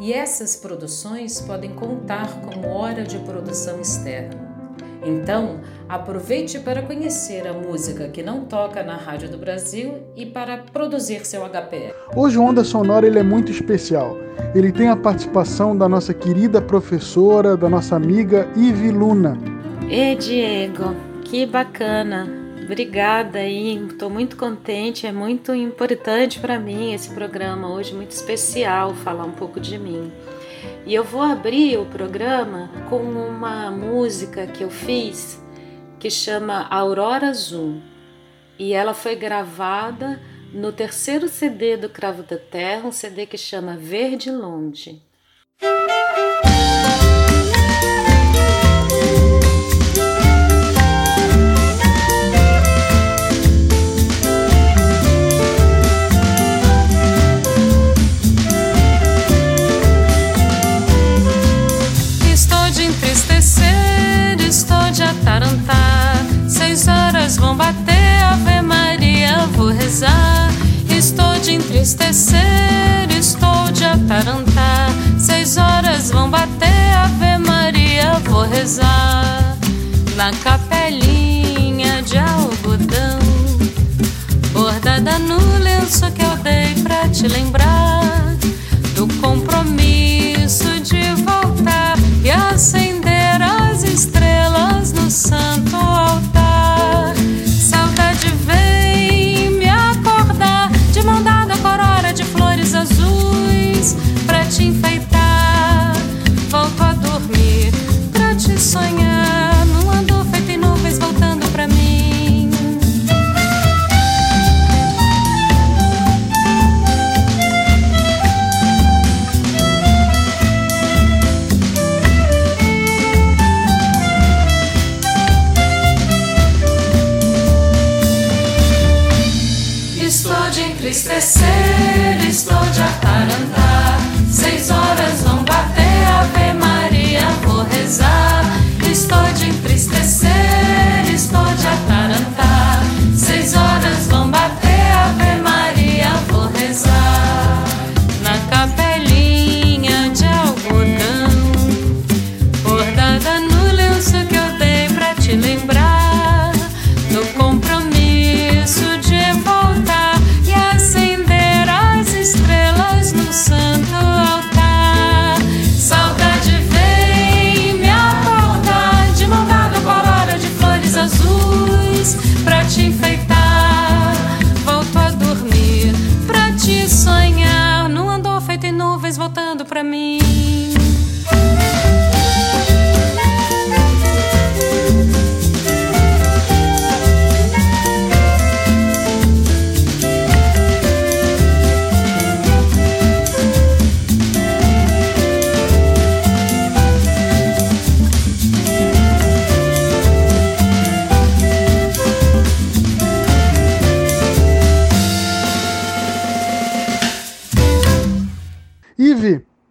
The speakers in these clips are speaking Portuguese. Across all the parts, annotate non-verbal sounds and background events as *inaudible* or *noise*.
e essas produções podem contar como hora de produção externa. Então, aproveite para conhecer a música que não toca na Rádio do Brasil e para produzir seu HPR. Hoje o Onda Sonora ele é muito especial. Ele tem a participação da nossa querida professora, da nossa amiga Ivi Luna. E Diego, que bacana! Obrigada aí, estou muito contente, é muito importante para mim esse programa hoje, muito especial falar um pouco de mim. E eu vou abrir o programa com uma música que eu fiz que chama Aurora Azul e ela foi gravada no terceiro CD do Cravo da Terra, um CD que chama Verde Longe. Estou de entristecer, estou de atarantar. Seis horas vão bater, Ave Maria, vou rezar. Na capelinha de algodão, bordada no lenço que eu dei pra te lembrar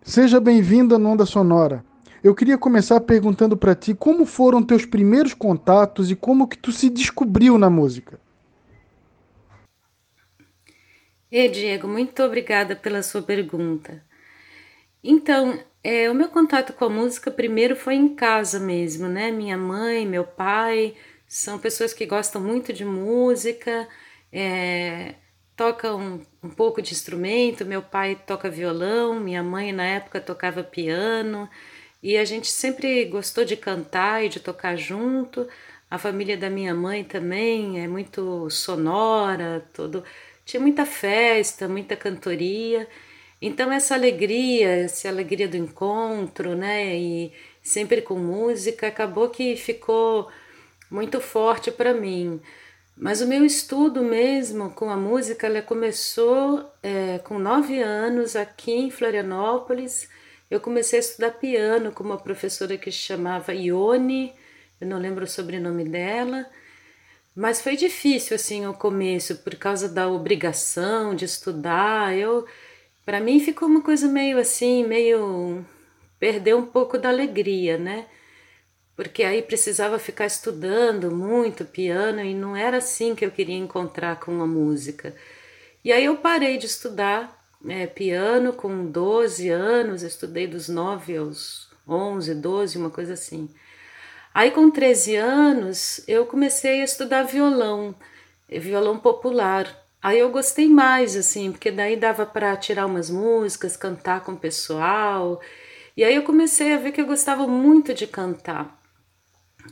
Seja bem-vinda no Onda Sonora. Eu queria começar perguntando para ti como foram teus primeiros contatos e como que tu se descobriu na música. E Diego, muito obrigada pela sua pergunta. Então, é, o meu contato com a música primeiro foi em casa mesmo, né? Minha mãe, meu pai são pessoas que gostam muito de música, é, tocam um pouco de instrumento. Meu pai toca violão, minha mãe na época tocava piano e a gente sempre gostou de cantar e de tocar junto. A família da minha mãe também é muito sonora, todo tinha muita festa, muita cantoria. Então essa alegria, essa alegria do encontro, né, e sempre com música, acabou que ficou muito forte para mim. Mas o meu estudo mesmo com a música ela começou é, com nove anos aqui em Florianópolis. eu comecei a estudar piano com uma professora que chamava Ione, eu não lembro o sobrenome dela, mas foi difícil assim o começo por causa da obrigação de estudar. Eu para mim ficou uma coisa meio assim, meio perder um pouco da alegria, né? Porque aí precisava ficar estudando muito piano e não era assim que eu queria encontrar com a música. E aí eu parei de estudar é, piano com 12 anos, estudei dos 9 aos 11, 12, uma coisa assim. Aí com 13 anos eu comecei a estudar violão, violão popular. Aí eu gostei mais, assim, porque daí dava para tirar umas músicas, cantar com o pessoal. E aí eu comecei a ver que eu gostava muito de cantar.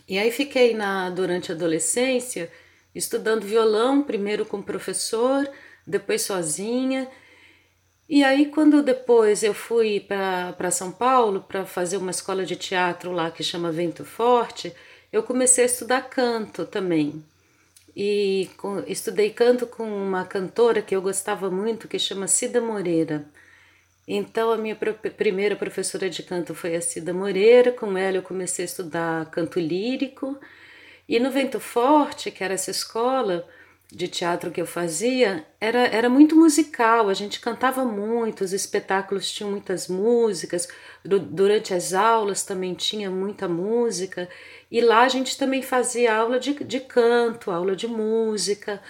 E aí fiquei na durante a adolescência estudando violão, primeiro com professor, depois sozinha. E aí quando depois eu fui para São Paulo para fazer uma escola de teatro lá que chama Vento Forte, eu comecei a estudar canto também e com, estudei canto com uma cantora que eu gostava muito, que chama Cida Moreira. Então, a minha primeira professora de canto foi a Cida Moreira, com ela eu comecei a estudar canto lírico. E no Vento Forte, que era essa escola de teatro que eu fazia, era, era muito musical, a gente cantava muito, os espetáculos tinham muitas músicas, durante as aulas também tinha muita música. E lá a gente também fazia aula de, de canto, aula de música.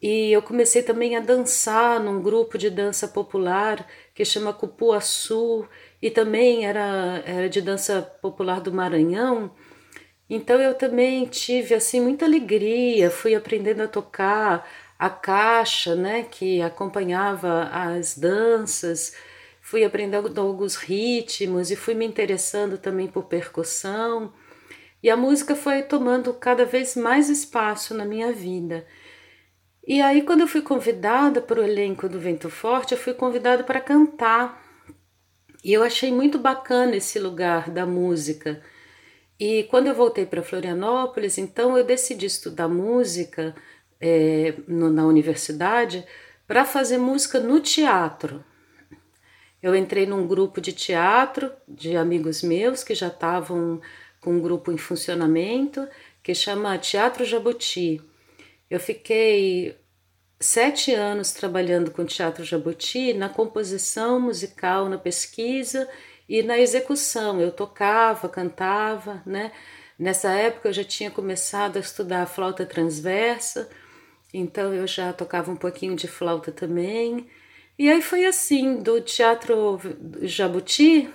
E eu comecei também a dançar num grupo de dança popular que chama Cupuaçu, e também era, era de dança popular do Maranhão. Então eu também tive assim muita alegria, fui aprendendo a tocar a caixa, né, que acompanhava as danças, fui aprendendo alguns ritmos e fui me interessando também por percussão. E a música foi tomando cada vez mais espaço na minha vida. E aí, quando eu fui convidada para o elenco do Vento Forte, eu fui convidada para cantar. E eu achei muito bacana esse lugar da música. E quando eu voltei para Florianópolis, então eu decidi estudar música é, no, na universidade para fazer música no teatro. Eu entrei num grupo de teatro de amigos meus que já estavam com um grupo em funcionamento que chama Teatro Jabuti. Eu fiquei sete anos trabalhando com Teatro Jabuti na composição musical, na pesquisa e na execução. Eu tocava, cantava, né? Nessa época eu já tinha começado a estudar flauta transversa, então eu já tocava um pouquinho de flauta também. E aí foi assim, do Teatro Jabuti,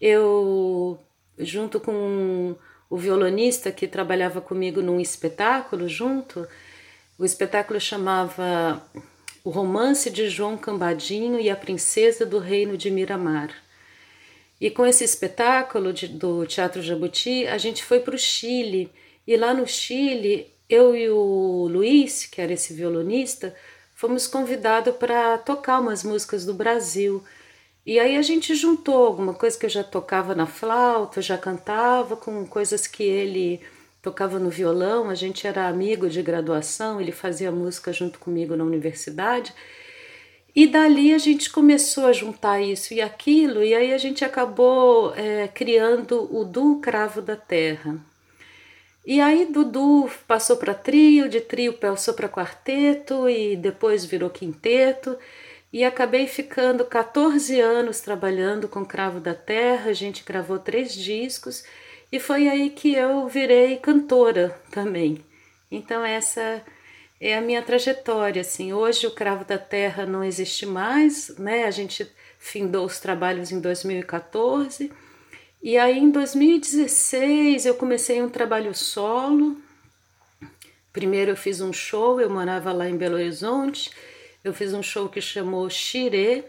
eu junto com o violonista que trabalhava comigo num espetáculo junto. O espetáculo chamava O Romance de João Cambadinho e a Princesa do Reino de Miramar. E com esse espetáculo de, do Teatro Jabuti, a gente foi para o Chile. E lá no Chile, eu e o Luiz, que era esse violonista, fomos convidados para tocar umas músicas do Brasil. E aí a gente juntou alguma coisa que eu já tocava na flauta, já cantava, com coisas que ele tocava no violão. A gente era amigo de graduação, ele fazia música junto comigo na universidade. E dali a gente começou a juntar isso e aquilo, e aí a gente acabou é, criando o duo Cravo da Terra. E aí Dudu passou para trio, de trio passou para quarteto e depois virou quinteto e acabei ficando 14 anos trabalhando com Cravo da Terra. A gente gravou três discos e foi aí que eu virei cantora também. Então essa é a minha trajetória assim. Hoje o Cravo da Terra não existe mais, né? A gente findou os trabalhos em 2014. E aí em 2016 eu comecei um trabalho solo. Primeiro eu fiz um show, eu morava lá em Belo Horizonte eu fiz um show que chamou Xirê.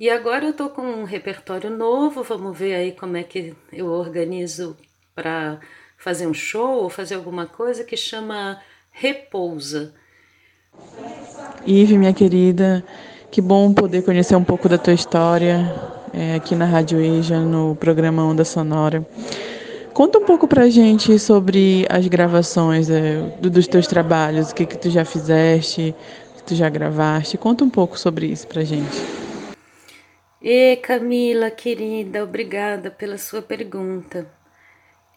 E agora eu tô com um repertório novo, vamos ver aí como é que eu organizo para fazer um show ou fazer alguma coisa que chama Repousa. Ive, minha querida, que bom poder conhecer um pouco da tua história é, aqui na Rádio Ija, no programa Onda Sonora. Conta um pouco pra gente sobre as gravações é, dos teus trabalhos, o que, que tu já fizeste, tu já gravaste. Conta um pouco sobre isso pra gente. E Camila, querida, obrigada pela sua pergunta.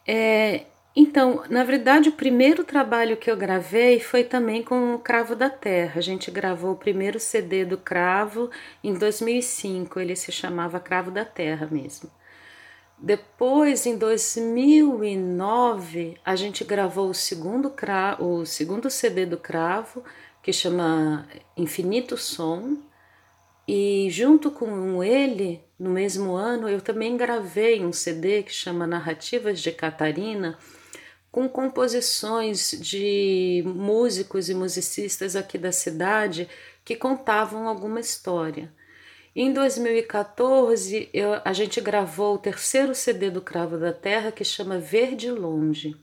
É, então, na verdade, o primeiro trabalho que eu gravei foi também com o Cravo da Terra. A gente gravou o primeiro CD do Cravo em 2005, ele se chamava Cravo da Terra mesmo. Depois, em 2009, a gente gravou o segundo, cravo, o segundo CD do Cravo, que chama Infinito Som. E junto com ele, no mesmo ano, eu também gravei um CD que chama Narrativas de Catarina, com composições de músicos e musicistas aqui da cidade que contavam alguma história. Em 2014, eu, a gente gravou o terceiro CD do Cravo da Terra, que chama Verde Longe.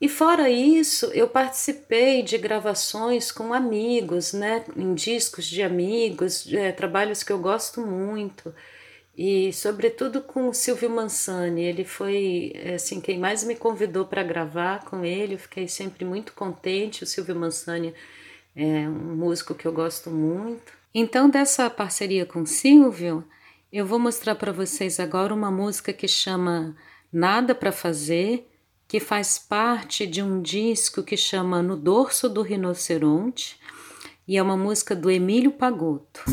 E fora isso, eu participei de gravações com amigos, né, em discos de amigos, é, trabalhos que eu gosto muito e sobretudo com o Silvio Mansani. Ele foi assim quem mais me convidou para gravar com ele. Eu fiquei sempre muito contente. O Silvio Mansani é um músico que eu gosto muito. Então dessa parceria com o Silvio, eu vou mostrar para vocês agora uma música que chama Nada para fazer, que faz parte de um disco que chama No Dorso do Rinoceronte, e é uma música do Emílio Pagotto.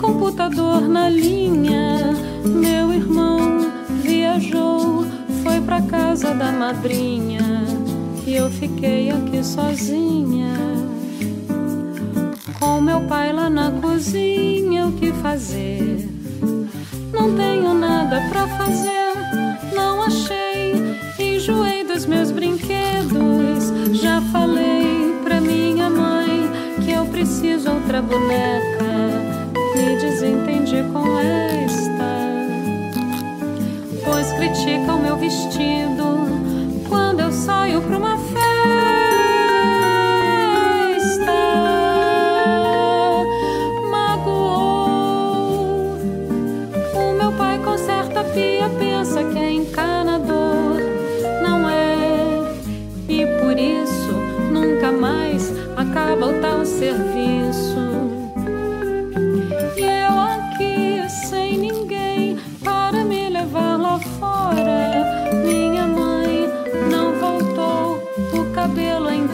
computador na linha. Meu irmão viajou, foi pra casa da madrinha. E eu fiquei aqui sozinha. Com meu pai lá na cozinha, o que fazer? Não tenho nada pra fazer, não achei. Enjoei dos meus brinquedos. Já falei pra minha mãe que eu preciso outra boneca me desentendi com esta, pois critica o meu vestido quando eu saio pra uma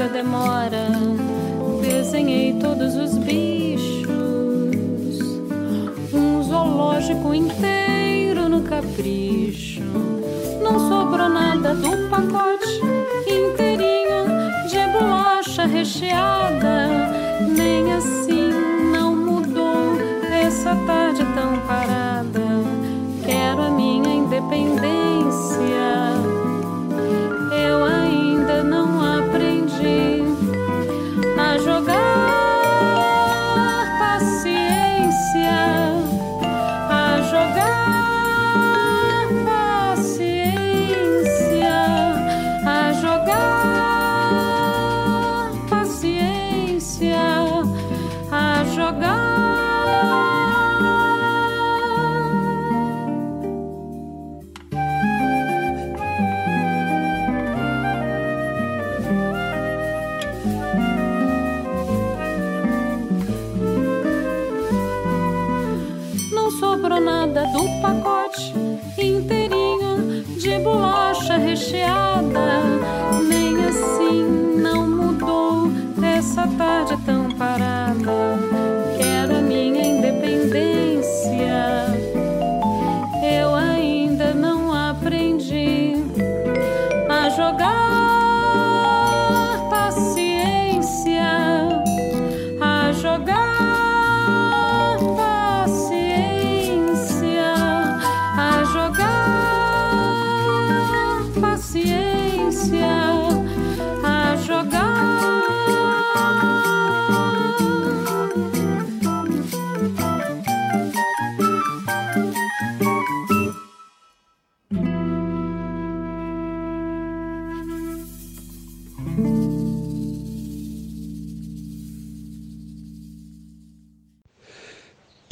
demora. Desenhei todos os bichos, um zoológico inteiro no capricho. Não sobrou nada do pacote inteirinho de bolacha recheada.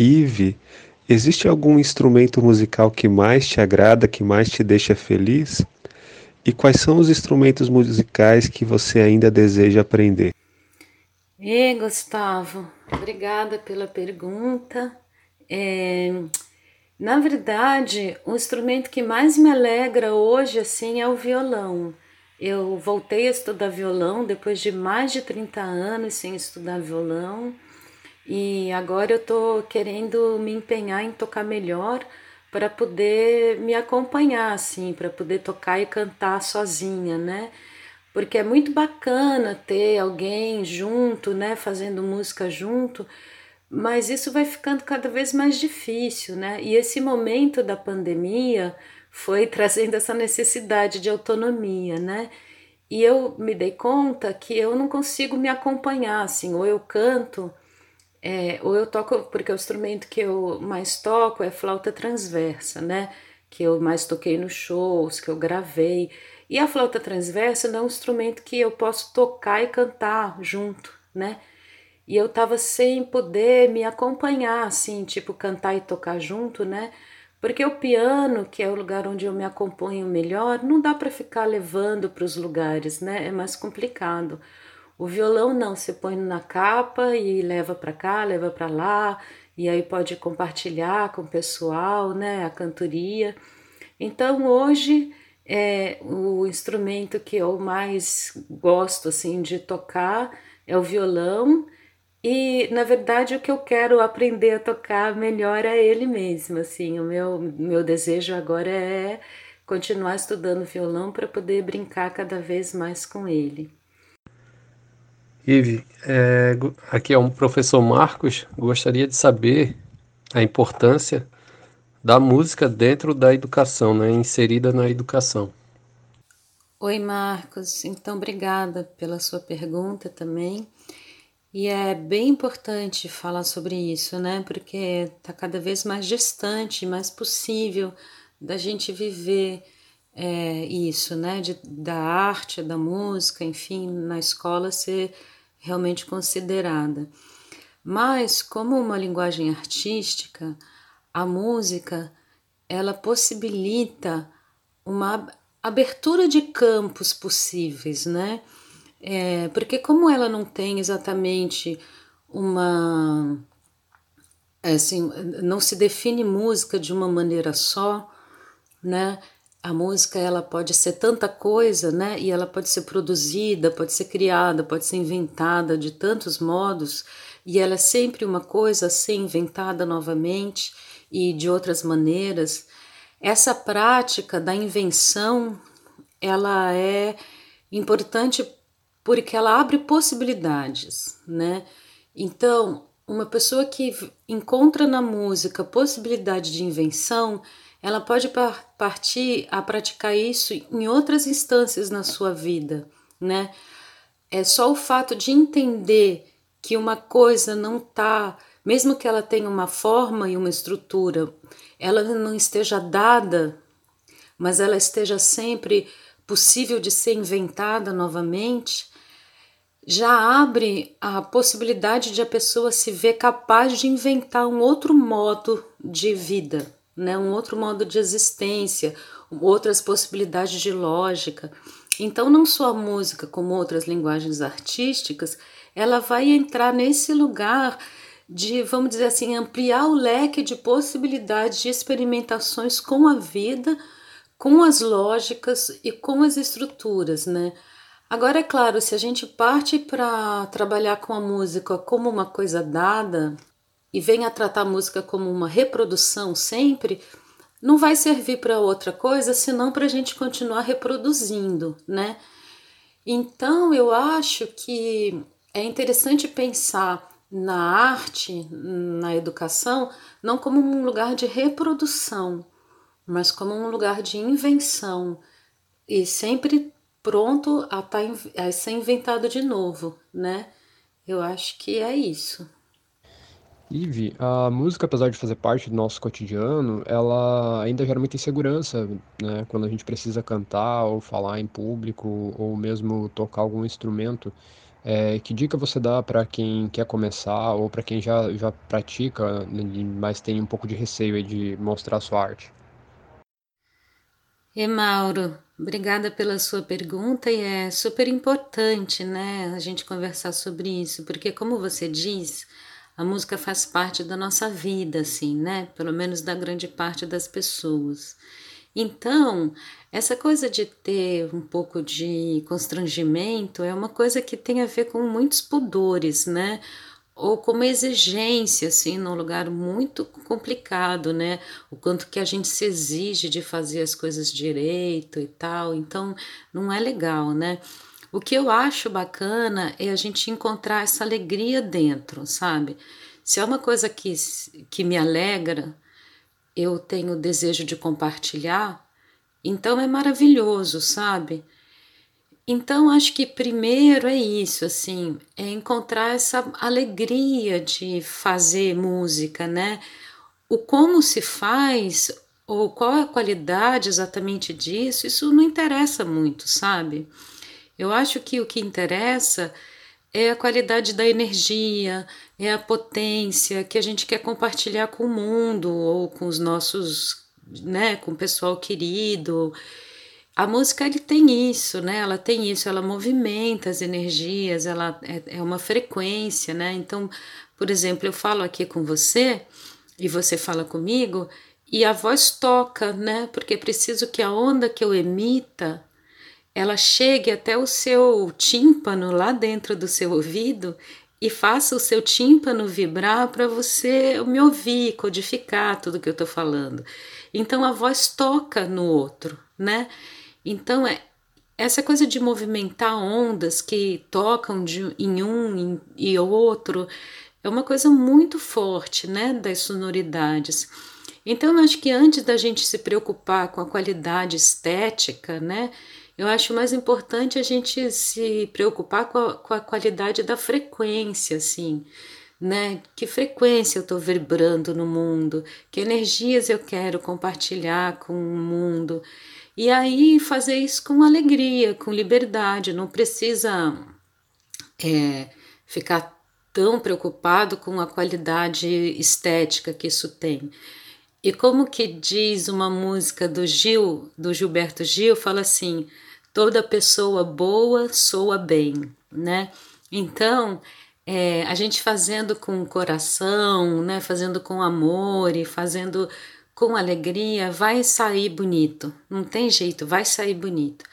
Ive, existe algum instrumento musical que mais te agrada, que mais te deixa feliz? E quais são os instrumentos musicais que você ainda deseja aprender? E Gustavo, obrigada pela pergunta. É, na verdade, o instrumento que mais me alegra hoje assim é o violão. Eu voltei a estudar violão depois de mais de 30 anos sem estudar violão e agora eu tô querendo me empenhar em tocar melhor para poder me acompanhar, assim, para poder tocar e cantar sozinha, né? Porque é muito bacana ter alguém junto, né, fazendo música junto, mas isso vai ficando cada vez mais difícil, né? E esse momento da pandemia foi *laughs* trazendo essa necessidade de autonomia, né? E eu me dei conta que eu não consigo me acompanhar, assim, ou eu canto é, ou eu toco, porque o instrumento que eu mais toco é flauta transversa, né? Que eu mais toquei nos shows, que eu gravei. E a flauta transversa não é um instrumento que eu posso tocar e cantar junto, né? E eu tava sem poder me acompanhar, assim, tipo, cantar e tocar junto, né? Porque o piano, que é o lugar onde eu me acompanho melhor, não dá para ficar levando para os lugares, né? É mais complicado. O violão não, você põe na capa e leva para cá, leva para lá, e aí pode compartilhar com o pessoal, né, a cantoria. Então hoje é o instrumento que eu mais gosto assim de tocar é o violão. E na verdade o que eu quero aprender a tocar melhor é ele mesmo, assim. O meu meu desejo agora é continuar estudando violão para poder brincar cada vez mais com ele. Ive, é, aqui é um professor Marcos. Gostaria de saber a importância da música dentro da educação, né, inserida na educação. Oi, Marcos. Então, obrigada pela sua pergunta também. E é bem importante falar sobre isso, né? Porque está cada vez mais distante, mais possível da gente viver é, isso, né? De, da arte, da música, enfim, na escola ser realmente considerada. Mas, como uma linguagem artística, a música ela possibilita uma abertura de campos possíveis, né? É, porque como ela não tem exatamente uma assim, não se define música de uma maneira só, né? A música ela pode ser tanta coisa, né? E ela pode ser produzida, pode ser criada, pode ser inventada de tantos modos, e ela é sempre uma coisa a ser inventada novamente e de outras maneiras. Essa prática da invenção, ela é importante porque ela abre possibilidades, né? Então, uma pessoa que encontra na música possibilidade de invenção, ela pode partir a praticar isso em outras instâncias na sua vida, né? É só o fato de entender que uma coisa não está, mesmo que ela tenha uma forma e uma estrutura, ela não esteja dada, mas ela esteja sempre possível de ser inventada novamente, já abre a possibilidade de a pessoa se ver capaz de inventar um outro modo de vida, né? um outro modo de existência, outras possibilidades de lógica. Então, não só a música, como outras linguagens artísticas, ela vai entrar nesse lugar de, vamos dizer assim, ampliar o leque de possibilidades de experimentações com a vida, com as lógicas e com as estruturas, né? Agora, é claro, se a gente parte para trabalhar com a música como uma coisa dada, e venha tratar a música como uma reprodução sempre, não vai servir para outra coisa senão para a gente continuar reproduzindo, né? Então eu acho que é interessante pensar na arte, na educação, não como um lugar de reprodução, mas como um lugar de invenção e sempre pronto a, tá, a ser inventado de novo, né? Eu acho que é isso. Ive, a música, apesar de fazer parte do nosso cotidiano, ela ainda gera muita insegurança, né? Quando a gente precisa cantar ou falar em público ou mesmo tocar algum instrumento. É, que dica você dá para quem quer começar ou para quem já, já pratica, mas tem um pouco de receio de mostrar sua arte? E Mauro, Obrigada pela sua pergunta e é super importante, né, a gente conversar sobre isso, porque como você diz, a música faz parte da nossa vida, assim, né, pelo menos da grande parte das pessoas. Então, essa coisa de ter um pouco de constrangimento é uma coisa que tem a ver com muitos pudores, né? ou como exigência, assim, num lugar muito complicado, né? O quanto que a gente se exige de fazer as coisas direito e tal, então não é legal, né? O que eu acho bacana é a gente encontrar essa alegria dentro, sabe? Se é uma coisa que, que me alegra, eu tenho desejo de compartilhar, então é maravilhoso, sabe? Então, acho que primeiro é isso, assim, é encontrar essa alegria de fazer música, né? O como se faz ou qual é a qualidade exatamente disso, isso não interessa muito, sabe? Eu acho que o que interessa é a qualidade da energia, é a potência que a gente quer compartilhar com o mundo ou com os nossos, né, com o pessoal querido. A música ele tem isso, né? Ela tem isso, ela movimenta as energias, ela é, é uma frequência, né? Então, por exemplo, eu falo aqui com você e você fala comigo e a voz toca, né? Porque preciso que a onda que eu emita ela chegue até o seu tímpano lá dentro do seu ouvido e faça o seu tímpano vibrar para você me ouvir, codificar tudo que eu estou falando. Então a voz toca no outro, né? Então, é, essa coisa de movimentar ondas que tocam de, em um e outro é uma coisa muito forte, né, das sonoridades. Então, eu acho que antes da gente se preocupar com a qualidade estética, né, eu acho mais importante a gente se preocupar com a, com a qualidade da frequência, assim, né? Que frequência eu estou vibrando no mundo, que energias eu quero compartilhar com o mundo. E aí fazer isso com alegria, com liberdade, não precisa é, ficar tão preocupado com a qualidade estética que isso tem. E como que diz uma música do Gil, do Gilberto Gil, fala assim: toda pessoa boa soa bem, né? Então, é, a gente fazendo com o coração, né, fazendo com amor e fazendo com alegria, vai sair bonito. Não tem jeito, vai sair bonito.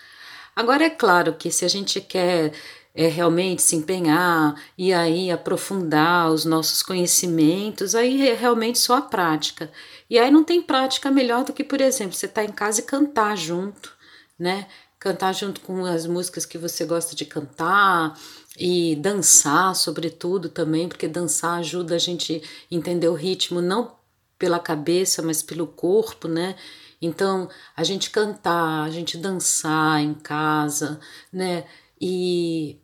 Agora é claro que se a gente quer é, realmente se empenhar e aí aprofundar os nossos conhecimentos, aí é realmente só a prática. E aí não tem prática melhor do que, por exemplo, você estar tá em casa e cantar junto, né? Cantar junto com as músicas que você gosta de cantar e dançar, sobretudo também, porque dançar ajuda a gente entender o ritmo, não pela cabeça, mas pelo corpo, né? Então, a gente cantar, a gente dançar em casa, né? E,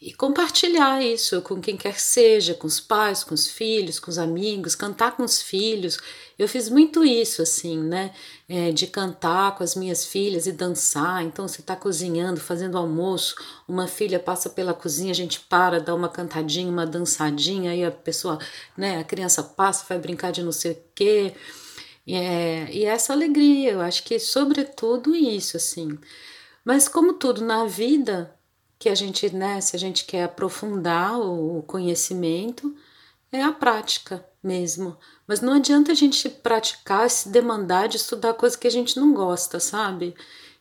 e compartilhar isso com quem quer que seja, com os pais, com os filhos, com os amigos, cantar com os filhos. Eu fiz muito isso, assim, né? É, de cantar com as minhas filhas e dançar. Então, você está cozinhando, fazendo almoço, uma filha passa pela cozinha, a gente para, dá uma cantadinha, uma dançadinha, aí a pessoa, né? A criança passa, vai brincar de não sei o quê. É, e essa alegria, eu acho que sobretudo isso, assim. Mas como tudo na vida, que a gente, né, se a gente quer aprofundar o conhecimento, é a prática mesmo. Mas não adianta a gente praticar, se demandar de estudar coisa que a gente não gosta, sabe?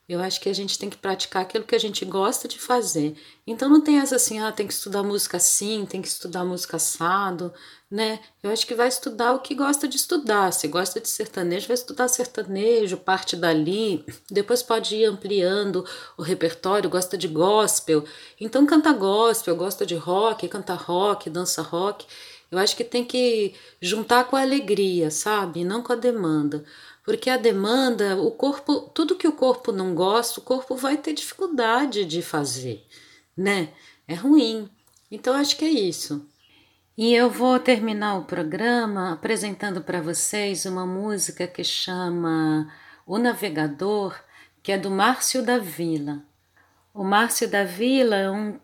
Eu acho que a gente tem que praticar aquilo que a gente gosta de fazer. Então não tem essa assim, ah, tem que estudar música assim, tem que estudar música assado, né? Eu acho que vai estudar o que gosta de estudar. Se gosta de sertanejo, vai estudar sertanejo, parte dali. Depois pode ir ampliando o repertório, gosta de gospel. Então canta gospel, gosta de rock, canta rock, dança rock. Eu acho que tem que juntar com a alegria, sabe? Não com a demanda. Porque a demanda, o corpo, tudo que o corpo não gosta, o corpo vai ter dificuldade de fazer, né? É ruim. Então acho que é isso. E eu vou terminar o programa apresentando para vocês uma música que chama O Navegador, que é do Márcio da Vila. O Márcio da Vila é um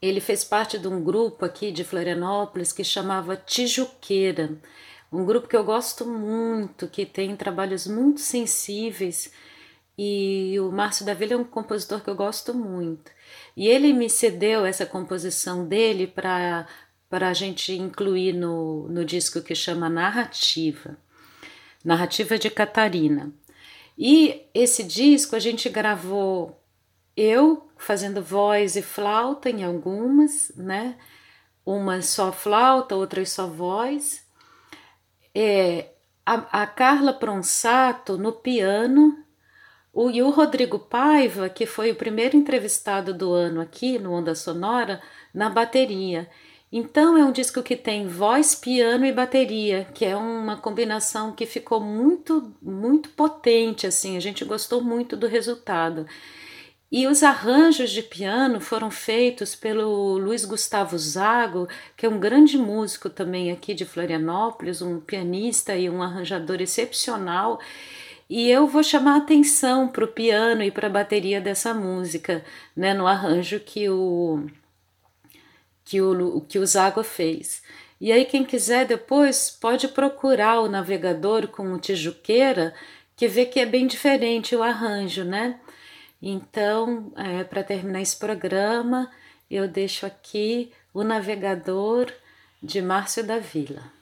ele fez parte de um grupo aqui de Florianópolis que chamava Tijuqueira um grupo que eu gosto muito, que tem trabalhos muito sensíveis e o Márcio da Vila é um compositor que eu gosto muito. E ele me cedeu essa composição dele para a gente incluir no, no disco que chama Narrativa. Narrativa de Catarina. E esse disco a gente gravou eu fazendo voz e flauta em algumas, né? Uma só flauta, outras só voz. É, a, a Carla Pronsato no piano o, e o Rodrigo Paiva, que foi o primeiro entrevistado do ano aqui no Onda Sonora, na bateria. Então é um disco que tem voz, piano e bateria, que é uma combinação que ficou muito, muito potente, assim, a gente gostou muito do resultado. E os arranjos de piano foram feitos pelo Luiz Gustavo Zago, que é um grande músico também aqui de Florianópolis, um pianista e um arranjador excepcional. E eu vou chamar atenção para o piano e para a bateria dessa música, né, no arranjo que o que o, que o Zago fez. E aí, quem quiser depois pode procurar o navegador com o Tijuqueira, que vê que é bem diferente o arranjo, né? Então, é, para terminar esse programa, eu deixo aqui o navegador de Márcio da Vila.